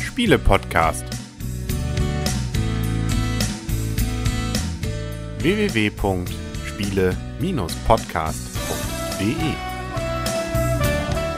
Spiele-Podcast. www.spiele-podcast.de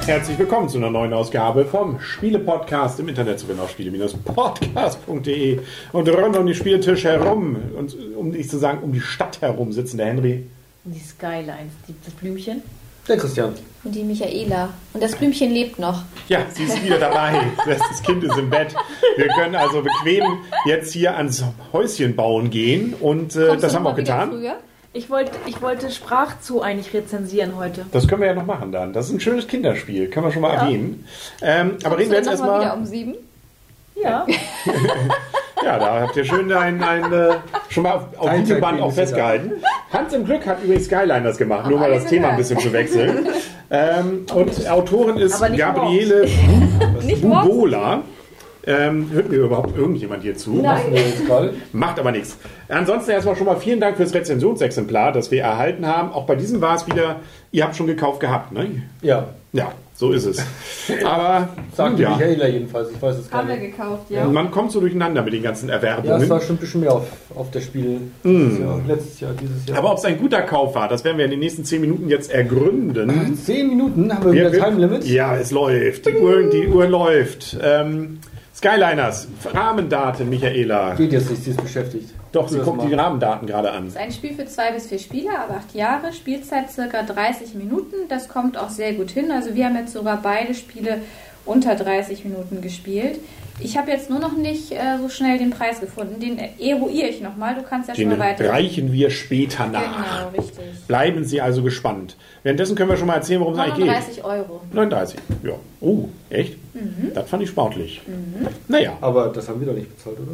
Herzlich willkommen zu einer neuen Ausgabe vom Spiele-Podcast im Internet zu finden auf spiele-podcast.de und rund um den Spieltisch herum und um nicht zu sagen um die Stadt herum sitzen der Henry. Die Skylines, die, das Blümchen. Der Christian. Und die Michaela. Und das Blümchen lebt noch. Ja, sie ist wieder dabei. Das Kind ist im Bett. Wir können also bequem jetzt hier ans Häuschen bauen gehen und äh, das haben wir auch getan. früher? Ich wollte, ich wollte Sprachzu eigentlich rezensieren heute. Das können wir ja noch machen dann. Das ist ein schönes Kinderspiel, können wir schon mal Ja. erwähnen. Ähm, aber reden wir jetzt dann noch mal wieder erstmal. um sieben? Ja. Ja, da habt ihr schön ein, ein, äh, schon mal auf, auf Ein Videoband auch festgehalten. Hans im Glück hat übrigens Skyline das gemacht, nur mal das Thema ein bisschen zu wechseln. ähm, und Autorin ist Gabriele Bubola. Ähm, hört mir überhaupt irgendjemand hier zu? Gerade. Macht aber nichts. Ansonsten erstmal schon mal vielen Dank fürs Rezensionsexemplar, das wir erhalten haben. Auch bei diesem war es wieder, ihr habt schon gekauft gehabt, ne? Ja, Ja, so ist es. Aber sagte ja, Michaela jedenfalls. Ich weiß es gar Haben wir nicht. gekauft, ja. man kommt so durcheinander mit den ganzen Ja, es Erwerbungen. war schon ein bisschen mehr auf, auf der Spiel. Dieses Jahr, letztes Jahr, dieses Jahr. aber ob es ein guter Kauf war, das werden wir in den nächsten zehn Minuten jetzt ergründen. Zehn Minuten haben wir wieder Wir- Time Limit. Ja, es läuft. Die Uhr, die Uhr läuft. Ähm, Skyliners, Rahmendaten, Michaela. Geht jetzt nicht, sie ist beschäftigt. Doch, sie guckt mal. die Rahmendaten gerade an. Das ist ein Spiel für zwei bis vier Spieler, aber acht Jahre, Spielzeit circa 30 Minuten. Das kommt auch sehr gut hin. Also wir haben jetzt sogar beide Spiele unter 30 Minuten gespielt. Ich habe jetzt nur noch nicht äh, so schnell den Preis gefunden. Den eruiere ich nochmal. Du kannst ja Den schon mal weiter. reichen wir später nach. Genau, richtig. Bleiben Sie also gespannt. Währenddessen können wir schon mal erzählen, worum es eigentlich geht. 39 Euro. 39, ja. Oh, echt? Mhm. Das fand ich sportlich. Naja, Aber das haben wir doch nicht bezahlt, oder?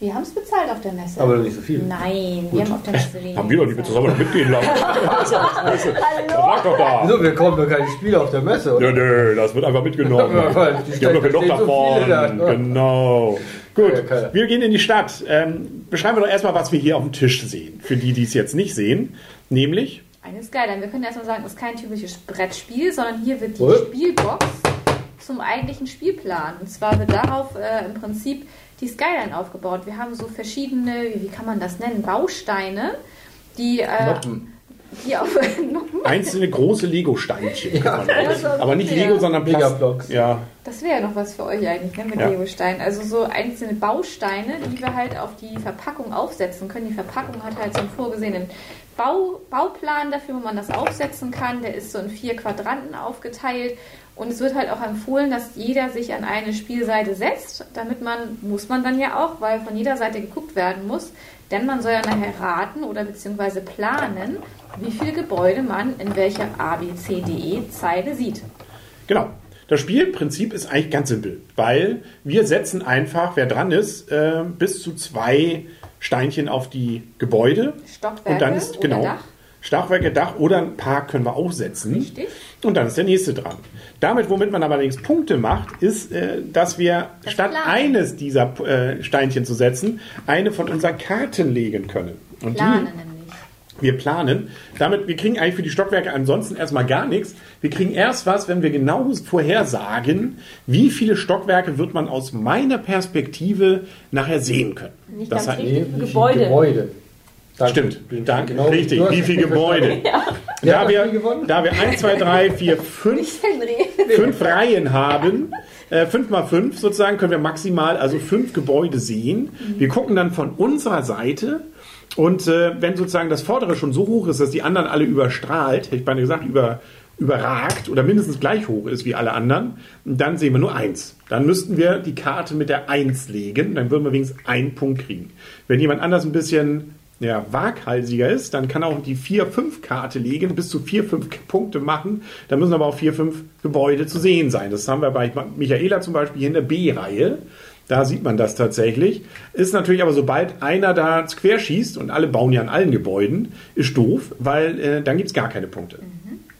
Wir haben es bezahlt auf der Messe. Aber nicht so viel. Nein, wir haben auf der Messe wenig. haben wir doch nicht bezahlt, aber mitgehen lassen. Doch da. Wieso, wir kaufen doch keine Spiele auf der Messe, oder? Nö, nö, das wird einfach mitgenommen. Die haben doch stehen- genug so davon. viele da. Genau. Gut, Ja, wir gehen in die Stadt. Ähm, beschreiben wir doch erstmal, was wir hier auf dem Tisch sehen. Für die, die es jetzt nicht sehen. Nämlich, Eine Skyline. Wir können erstmal sagen, es ist kein typisches Brettspiel, sondern hier wird die? Spielbox zum eigentlichen Spielplan. Und zwar wird darauf äh, im Prinzip die Skyline aufgebaut. Wir haben so verschiedene, wie, kann man das nennen, Bausteine, die, äh, Noppen. Noppen. einzelne große Lego-Steinchen. war Aber nicht sehr- Lego, sondern Megablocks. Ja, Das wäre ja noch was für euch eigentlich, ne, mit Ja. Lego-Steinen. Also so einzelne Bausteine, die wir halt auf die Verpackung aufsetzen können. Die Verpackung hat halt so einen vorgesehenen Bau, Bauplan dafür, wo man das aufsetzen kann. Der ist so in vier Quadranten aufgeteilt. Und es wird halt auch empfohlen, dass jeder sich an eine Spielseite setzt. Damit man, muss man dann ja auch, weil von jeder Seite geguckt werden muss. Denn man soll ja nachher raten oder beziehungsweise planen, wie viele Gebäude man in welcher ABCDE-Zeile sieht. genau. Das Spielprinzip ist eigentlich ganz simpel, weil wir setzen einfach, wer dran ist, äh, bis zu zwei Steinchen auf die Gebäude. Stockwerke Und dann ist, genau, Dach. Stockwerke, Dach oder ein Park können wir auch setzen. Richtig. Und dann ist der nächste dran. Damit, womit man allerdings Punkte macht, ist, äh, dass wir Das statt Planen. eines dieser äh, Steinchen zu setzen, eine von unseren Karten legen können. Und Planen die. Wir planen. Damit, wir kriegen eigentlich für die Stockwerke ansonsten erstmal gar nichts. Wir kriegen erst was, wenn wir genau vorhersagen, wie viele Stockwerke wird man aus meiner Perspektive nachher sehen können. Nicht Das ganz heißt- richtig. Nee, wie Gebäude. viele Gebäude. Danke. Stimmt, Danke, Genau, richtig. Wie viele. Gebäude? Wer Da wir, da wir 1, 2, 3, 4, 5, Henry. fünf Reihen haben, äh, 5 mal 5 sozusagen, können wir maximal also fünf Gebäude sehen. Wir gucken dann von unserer Seite und äh, wenn sozusagen das vordere schon so hoch ist, dass die anderen alle überstrahlt, hätte ich beinahe gesagt, über, überragt oder mindestens gleich hoch ist wie alle anderen, dann sehen wir nur eins. Dann müssten wir die Karte mit der 1 legen, dann würden wir wenigstens einen Punkt kriegen. Wenn jemand anders ein bisschen ja, waghalsiger ist, dann kann auch die 4-5-Karte legen, bis zu 4-5 Punkte machen. Da müssen aber auch 4-5 Gebäude zu sehen sein. Das haben wir bei Michaela zum Beispiel hier in der B-Reihe. Da sieht man das tatsächlich. Ist natürlich aber, sobald einer da querschießt und alle bauen ja an allen Gebäuden, ist doof, weil äh, dann gibt es gar keine Punkte.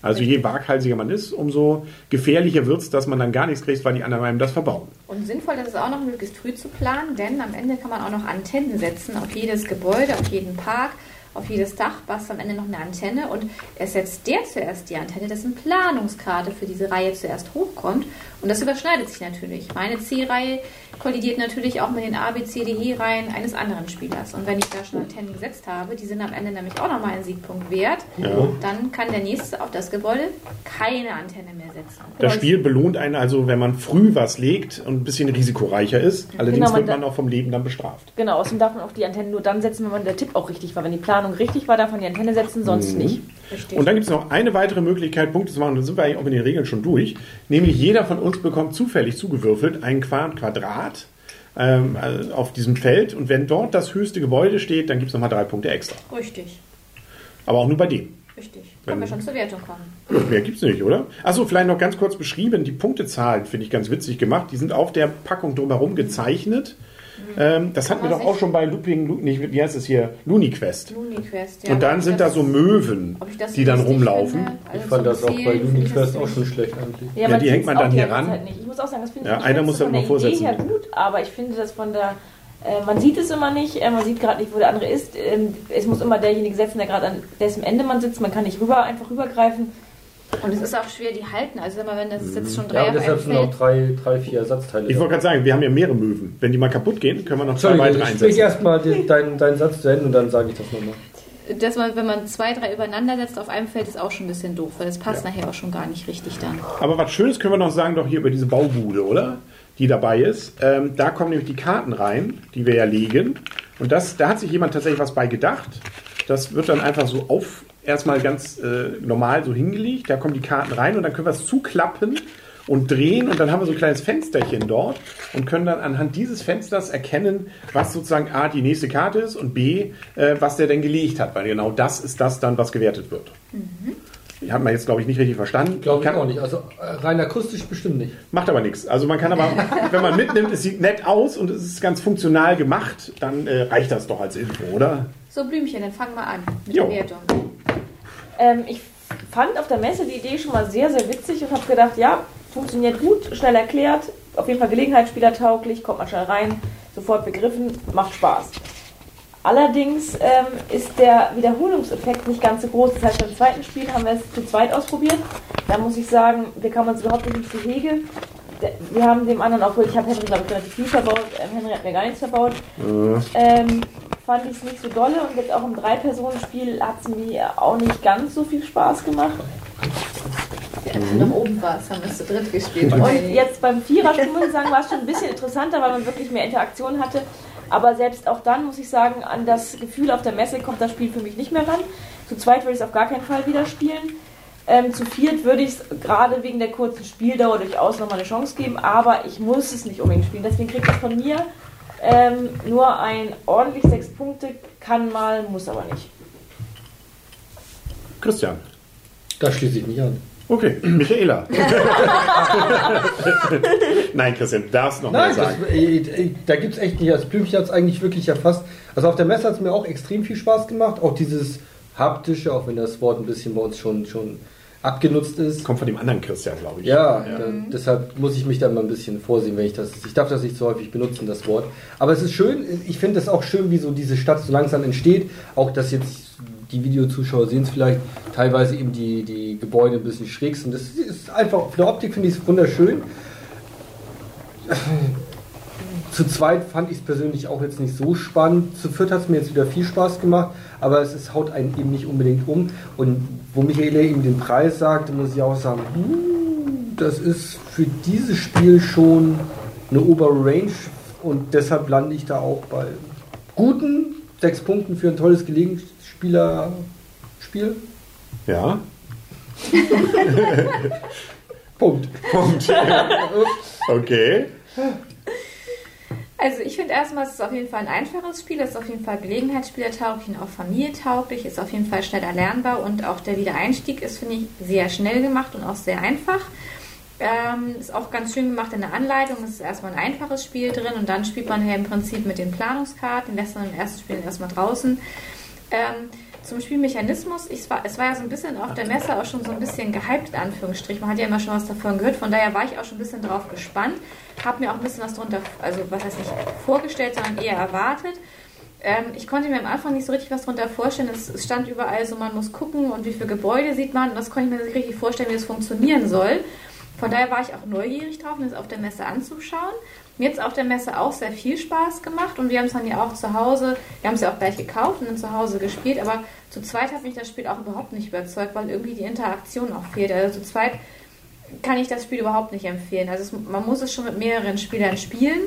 Also je waghalsiger man ist, umso gefährlicher wird es, dass man dann gar nichts kriegt, weil die anderen einem das verbauen. Und sinnvoll ist es auch noch, möglichst früh zu planen, denn am Ende kann man auch noch Antennen setzen auf jedes Gebäude, auf jeden Park auf jedes Dach passt am Ende noch eine Antenne und ersetzt der zuerst die Antenne, dessen Planungskarte für diese Reihe zuerst hochkommt. Und das überschneidet sich natürlich. Meine C-Reihe kollidiert natürlich auch mit den A, B, C, D, E-Reihen eines anderen Spielers. Und wenn ich da schon Antennen gesetzt habe, die sind am Ende nämlich auch nochmal einen Siegpunkt wert, Ja. dann kann der nächste auf das Gebäude keine Antenne mehr setzen. Das Spiel belohnt einen also, wenn man früh was legt und ein bisschen risikoreicher ist. Allerdings Genau, man wird man auch vom Leben dann bestraft. Genau, außerdem darf man auch die Antenne nur dann setzen, wenn man der Tipp auch richtig war. Wenn die Planung richtig war, darf man die Antenne setzen, sonst nicht. Richtig. Und dann gibt es noch eine weitere Möglichkeit, Punkte zu machen. Und dann sind wir eigentlich auch mit den Regeln schon durch. Nämlich jeder von uns bekommt zufällig zugewürfelt ein Qua- Quadrat ähm, also auf diesem Feld. Und wenn dort das höchste Gebäude steht, dann gibt es nochmal drei Punkte extra. Richtig, Aber auch nur bei dem. richtig. Können wir schon zur Wertung kommen. Mehr gibt's nicht, oder? Achso, vielleicht noch ganz kurz beschrieben. Die Punktezahlen finde ich ganz witzig gemacht. Die sind auf der Packung drumherum gezeichnet. Ähm, das hatten wir doch auch schon bei Looping, nicht, wie heißt es hier? Luniquest. Looney-Quest, ja. Und dann sind da das- so Möwen, das die dann rumlaufen. finde, also Ich fand zum das auch bei Uniquest das auch schon schlecht eigentlich. Ja, die sieht's hängt man dann die hier ran. Nicht. Ich muss auch sagen, das finde Ja, ich einer muss das von mal der vorsetzen. Idee her gut, aber ich finde das von der. Äh, man sieht es immer nicht, äh, man sieht gerade nicht, wo der andere ist. Ähm, es muss immer derjenige setzen, der gerade an dessen Ende man sitzt. Man kann nicht rüber, einfach rübergreifen. Und es ist auch schwer, die halten. Also sag mal, wenn das jetzt schon Ja, drei einem deshalb sind auch drei, drei, vier Ersatzteile. Ich wollte gerade sagen, wir haben ja mehrere Möwen. Wenn die mal kaputt gehen, können wir noch zwei Entschuldigung, weitere ich spreche einsetzen. erstmal deinen deinen Satz zu Ende und dann sage ich das nochmal. Dass man, wenn man zwei, drei übereinander setzt auf einem Feld, ist auch schon ein bisschen doof, weil das passt nachher auch schon gar nicht richtig dann. Aber was Schönes können wir noch sagen, doch hier über diese Baubude, oder? Die dabei ist. Ähm, da kommen nämlich die Karten rein, die wir ja legen. Und das, da hat sich jemand tatsächlich was bei gedacht. Das wird dann einfach so auf, erstmal ganz äh, normal so hingelegt. Da kommen die Karten rein und dann können wir es zuklappen und drehen und dann haben wir so ein kleines Fensterchen dort und können dann anhand dieses Fensters erkennen, was sozusagen A die nächste Karte ist und B, äh, was der denn gelegt hat, weil genau das ist das dann, was gewertet wird. Hat man jetzt, glaube ich, nicht richtig verstanden. Glaube ich Kann- auch nicht. Also äh, rein akustisch bestimmt nicht. Macht aber nichts. Also man kann aber, wenn man mitnimmt, es sieht nett aus und es ist ganz funktional gemacht, dann äh, reicht das doch als Info, oder? So, Blümchen, dann fangen wir an mit Jo. der Wertung. Ähm, ich fand auf der Messe die Idee schon mal sehr, sehr witzig und habe gedacht, ja, funktioniert gut, schnell erklärt, auf jeden Fall gelegenheitsspielertauglich, kommt man schnell rein, sofort begriffen, macht Spaß. Allerdings ähm, ist der Wiederholungseffekt nicht ganz so groß. Das heißt, beim zweiten Spiel haben wir es zu zweit ausprobiert. Da muss ich sagen, wir kamen uns überhaupt nicht ins Gehege. Wir haben dem anderen, obwohl ich habe Henry, glaube ich, relativ viel verbaut, ähm, Henry hat mir gar nichts verbaut, ähm, fand ich es nicht so dolle. Und jetzt auch im Drei-Personen-Spiel hat es mir auch nicht ganz so viel Spaß gemacht. Als du noch oben warst, haben wir es zu dritt gespielt. Und jetzt beim Viererspiel muss ich sagen, war es schon ein bisschen interessanter, weil man wirklich mehr Interaktion hatte. Aber selbst auch dann muss ich sagen, an das Gefühl auf der Messe kommt das Spiel für mich nicht mehr ran. Zu zweit würde ich es auf gar keinen Fall wieder spielen. Ähm, zu viert würde ich es gerade wegen der kurzen Spieldauer durchaus nochmal eine Chance geben, aber ich muss es nicht unbedingt spielen. Deswegen kriegt es von mir ähm, nur ein ordentlich sechs Punkte, kann mal, muss aber nicht. Christian. Da schließe ich mich an. Okay, Michaela. Nein, Christian, du darfst noch Nein, mal sagen. das, äh, äh, da gibt es echt nicht. Das Blümchen hat es eigentlich wirklich erfasst. Also auf der Messe hat es mir auch extrem viel Spaß gemacht. Auch dieses haptische, auch wenn das Wort ein bisschen bei uns schon, schon abgenutzt ist. Kommt von dem anderen Christian, glaube ich. Ja, da, deshalb muss ich mich da mal ein bisschen vorsehen, wenn ich das. Ich darf das nicht so häufig benutzen, das Wort. Aber es ist schön, ich finde es auch schön, wie so diese Stadt so langsam entsteht. Auch dass jetzt die Videozuschauer sehen es vielleicht, teilweise eben die, die Gebäude ein bisschen schräg sind. Das ist einfach, von der Optik finde ich es wunderschön. Zu zweit fand ich es persönlich auch jetzt nicht so spannend. Zu viert hat es mir jetzt wieder viel Spaß gemacht, aber es ist, haut einen eben nicht unbedingt um. Und wo Michaela eben den Preis sagte, muss ich auch sagen, hm, das ist für dieses Spiel schon eine obere Range und deshalb lande ich da auch bei guten sechs Punkten für ein tolles Gelegenheitsspieler-Spiel. Ja. Punkt. Punkt. okay. Also ich finde erstmal, es ist auf jeden Fall ein einfaches Spiel, es ist auf jeden Fall gelegenheitsspielertauglich und auch familientauglich, ist auf jeden Fall schnell erlernbar und auch der Wiedereinstieg ist, finde ich, sehr schnell gemacht und auch sehr einfach. Ähm, ist auch ganz schön gemacht in der Anleitung, es ist erstmal ein einfaches Spiel drin und dann spielt man ja im Prinzip mit den Planungskarten, lässt man im ersten Spiel erstmal draußen. Ähm, zum Spielmechanismus, ich war, es war ja so ein bisschen auf der Messe auch schon so ein bisschen gehypt, in Anführungsstrich. Man hat ja immer schon was davon gehört, von daher war ich auch schon ein bisschen drauf gespannt. Habe mir auch ein bisschen was drunter, also was heißt nicht vorgestellt, sondern eher erwartet. Ähm, ich konnte mir am Anfang nicht so richtig was darunter vorstellen. Es, es stand überall so, man muss gucken und wie viele Gebäude sieht man. Und das konnte ich mir nicht richtig vorstellen, wie das funktionieren soll. Von daher war ich auch neugierig drauf, mir das auf der Messe anzuschauen. Mir hat es auf der Messe auch sehr viel Spaß gemacht und wir haben es dann ja auch zu Hause, wir haben es ja auch gleich gekauft und dann zu Hause gespielt, aber zu zweit hat mich das Spiel auch überhaupt nicht überzeugt, weil irgendwie die Interaktion auch fehlt. Also zu zweit kann ich das Spiel überhaupt nicht empfehlen. Also es, man muss es schon mit mehreren Spielern spielen.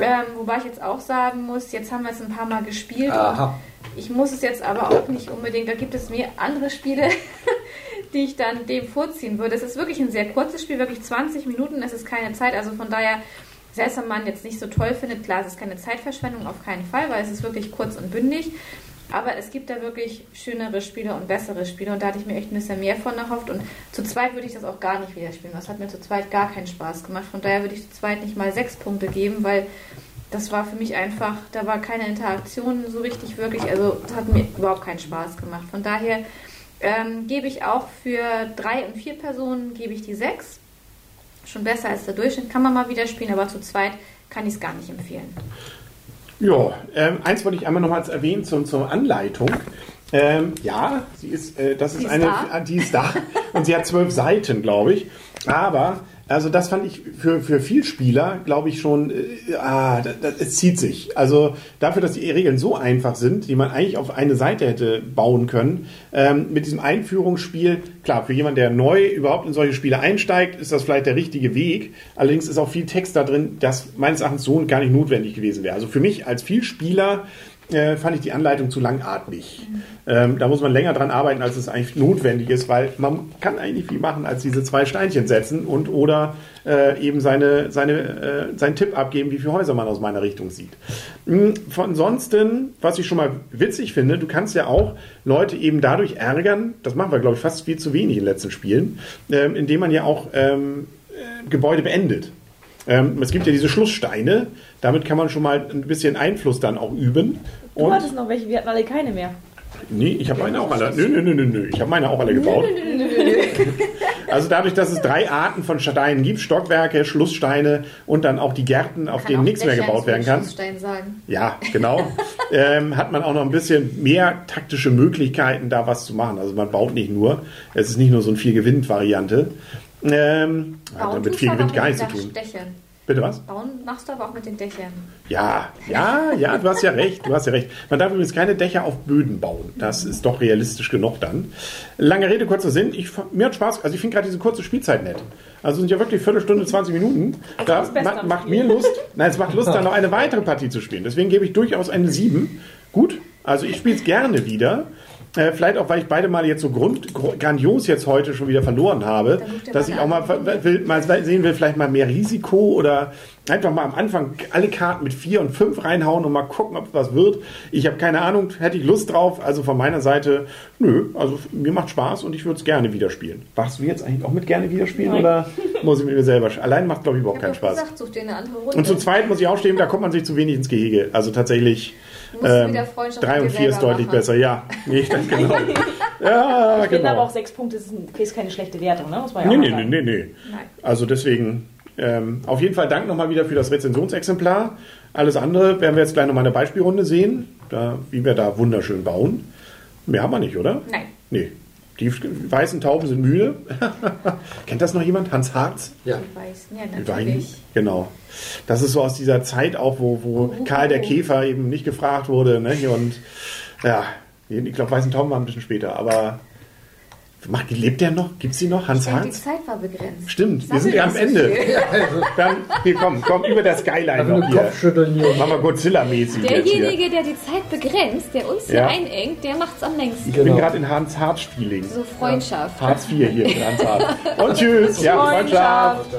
Ähm, wobei ich jetzt auch sagen muss, jetzt haben wir es ein paar Mal gespielt. Aha. Ich muss es jetzt aber auch nicht unbedingt, da gibt es mehr andere Spiele, die ich dann dem vorziehen würde. Es ist wirklich ein sehr kurzes Spiel, wirklich 20 Minuten, es ist keine Zeit, also von daher, selbst wenn man jetzt nicht so toll findet, klar, es ist keine Zeitverschwendung, auf keinen Fall, weil es ist wirklich kurz und bündig. Aber es gibt da wirklich schönere Spiele und bessere Spiele und da hatte ich mir echt ein bisschen mehr von erhofft. Und zu zweit würde ich das auch gar nicht wieder spielen. Das hat mir zu zweit gar keinen Spaß gemacht. Von daher würde ich zu zweit nicht mal sechs Punkte geben, weil das war für mich einfach, da war keine Interaktion so richtig wirklich. Also das hat mir überhaupt keinen Spaß gemacht. Von daher ähm, gebe ich auch für drei und vier Personen gebe ich die sechs. Schon besser als der Durchschnitt. Kann man mal wieder spielen, aber zu zweit kann ich es gar nicht empfehlen. Ja, ähm, eins wollte ich einmal nochmals erwähnen zum, zur Anleitung. Ähm, ja, sie ist, äh, das Sie ist ist eine, da? die ist da und sie hat zwölf Seiten, glaube ich. Aber, also das fand ich für, für Vielspieler, glaube ich schon, äh, ah, das, das, es zieht sich. Also dafür, dass die Regeln so einfach sind, die man eigentlich auf eine Seite hätte bauen können, ähm, mit diesem Einführungsspiel, klar, für jemanden, der neu überhaupt in solche Spiele einsteigt, ist das vielleicht der richtige Weg. Allerdings ist auch viel Text da drin, das meines Erachtens so gar nicht notwendig gewesen wäre. Also für mich als Vielspieler äh, fand ich die Anleitung zu langatmig. Ähm, da muss man länger dran arbeiten, als es eigentlich notwendig ist, weil man kann eigentlich viel machen, als diese zwei Steinchen setzen und oder äh, eben seine, seine, äh, seinen Tipp abgeben, wie viele Häuser man aus meiner Richtung sieht. Hm, Von ansonsten, was ich schon mal witzig finde, du kannst ja auch Leute eben dadurch ärgern, das machen wir, glaube ich, fast viel zu wenig in den letzten Spielen, ähm, indem man ja auch ähm, äh, Gebäude beendet. Ähm, es gibt ja diese Schlusssteine, damit kann man schon mal ein bisschen Einfluss dann auch üben. Du Und hattest noch welche, wir hatten alle keine mehr. Nee, ich habe meine auch alle. Nö, nö, nö, nö, nö. Ich habe meine auch alle gebaut. Also dadurch, dass es drei Arten von Steinen gibt, Stockwerke, Schlusssteine und dann auch die Gärten, auf denen nichts mehr gebaut werden kann. Stein sagen. Ja, genau. ähm, hat man auch noch ein bisschen mehr taktische Möglichkeiten, da was zu machen. Also man baut nicht nur. Es ist nicht nur so ein vier gewinnt variante Ähm, hat Bauen mit viel Gewinn gar mit nichts zu tun. Dächern. Bitte was? Bauen machst du aber auch mit den Dächern. Ja, ja, ja, du hast ja recht, du hast ja recht. Man darf übrigens keine Dächer auf Böden bauen. Das ist doch realistisch genug dann. Lange Rede, kurzer Sinn. Ich, mir hat Spaß, also ich finde gerade diese kurze Spielzeit nett. Also sind ja wirklich Viertelstunde, 20 Minuten. Da ma macht mir Lust, nein, es macht Lust, da noch eine weitere Partie zu spielen. Deswegen gebe ich durchaus eine 7. Gut, also ich spiele es gerne wieder. Äh, vielleicht auch, weil ich beide Male jetzt so grund, grandios jetzt heute schon wieder verloren habe, dass ich auch mal, will, mal sehen will, vielleicht mal mehr Risiko oder einfach mal am Anfang alle Karten mit 4 und 5 reinhauen und mal gucken, ob es was wird. Ich habe keine Ahnung, hätte ich Lust drauf. Also von meiner Seite, nö, also mir macht Spaß und ich würde es gerne wieder spielen. Warst du jetzt eigentlich auch mit gerne wieder spielen Nein. oder muss ich mit mir selber? Allein macht, glaube ich, überhaupt Ich keinen Spaß. gesagt, such dir eine andere Runde. Und zu zweit muss ich auch stehen, da kommt man sich zu wenig ins Gehege. Also tatsächlich. Freundschaft drei und dir vier ist selber deutlich machen. besser, ja. Nee, genau. Ja, Ich finde aber genau. auch sechs Punkte ist, ein, ist keine schlechte Wertung, ne? Muss man ja Nee, auch nee, nee, nee, nee. Nein. Also deswegen, ähm, auf jeden Fall Dank nochmal wieder für das Rezensionsexemplar. Alles andere werden wir jetzt gleich nochmal in der Beispielrunde sehen, da, wie wir da wunderschön bauen. Mehr haben wir nicht, oder? Nein. Nee. Die weißen Tauben sind müde. Kennt das noch jemand? Hans Harz? Ja. Die Weißen, ja, natürlich. Genau. Das ist so aus dieser Zeit auch, wo, wo Karl der Käfer eben nicht gefragt wurde. Ne? Und ja, ich glaube, Weißen Tauben war ein bisschen später, aber lebt der noch? Gibt es die noch? Hans denke, die? Zeit war begrenzt. Stimmt, wir sind ja am Ende. viel. Dann, hier komm, komm, über der Skyline noch hier. Kopfschütteln hier. Machen wir Godzilla-mäßig. Derjenige, der die Zeit begrenzt, der uns hier Ja. einengt, der macht's am längsten. Ich bin Genau. gerade in Hans Harz-Feeling. So Freundschaft. Hartz IV hier in Hans Harz. Und tschüss. Ja. Freundschaft.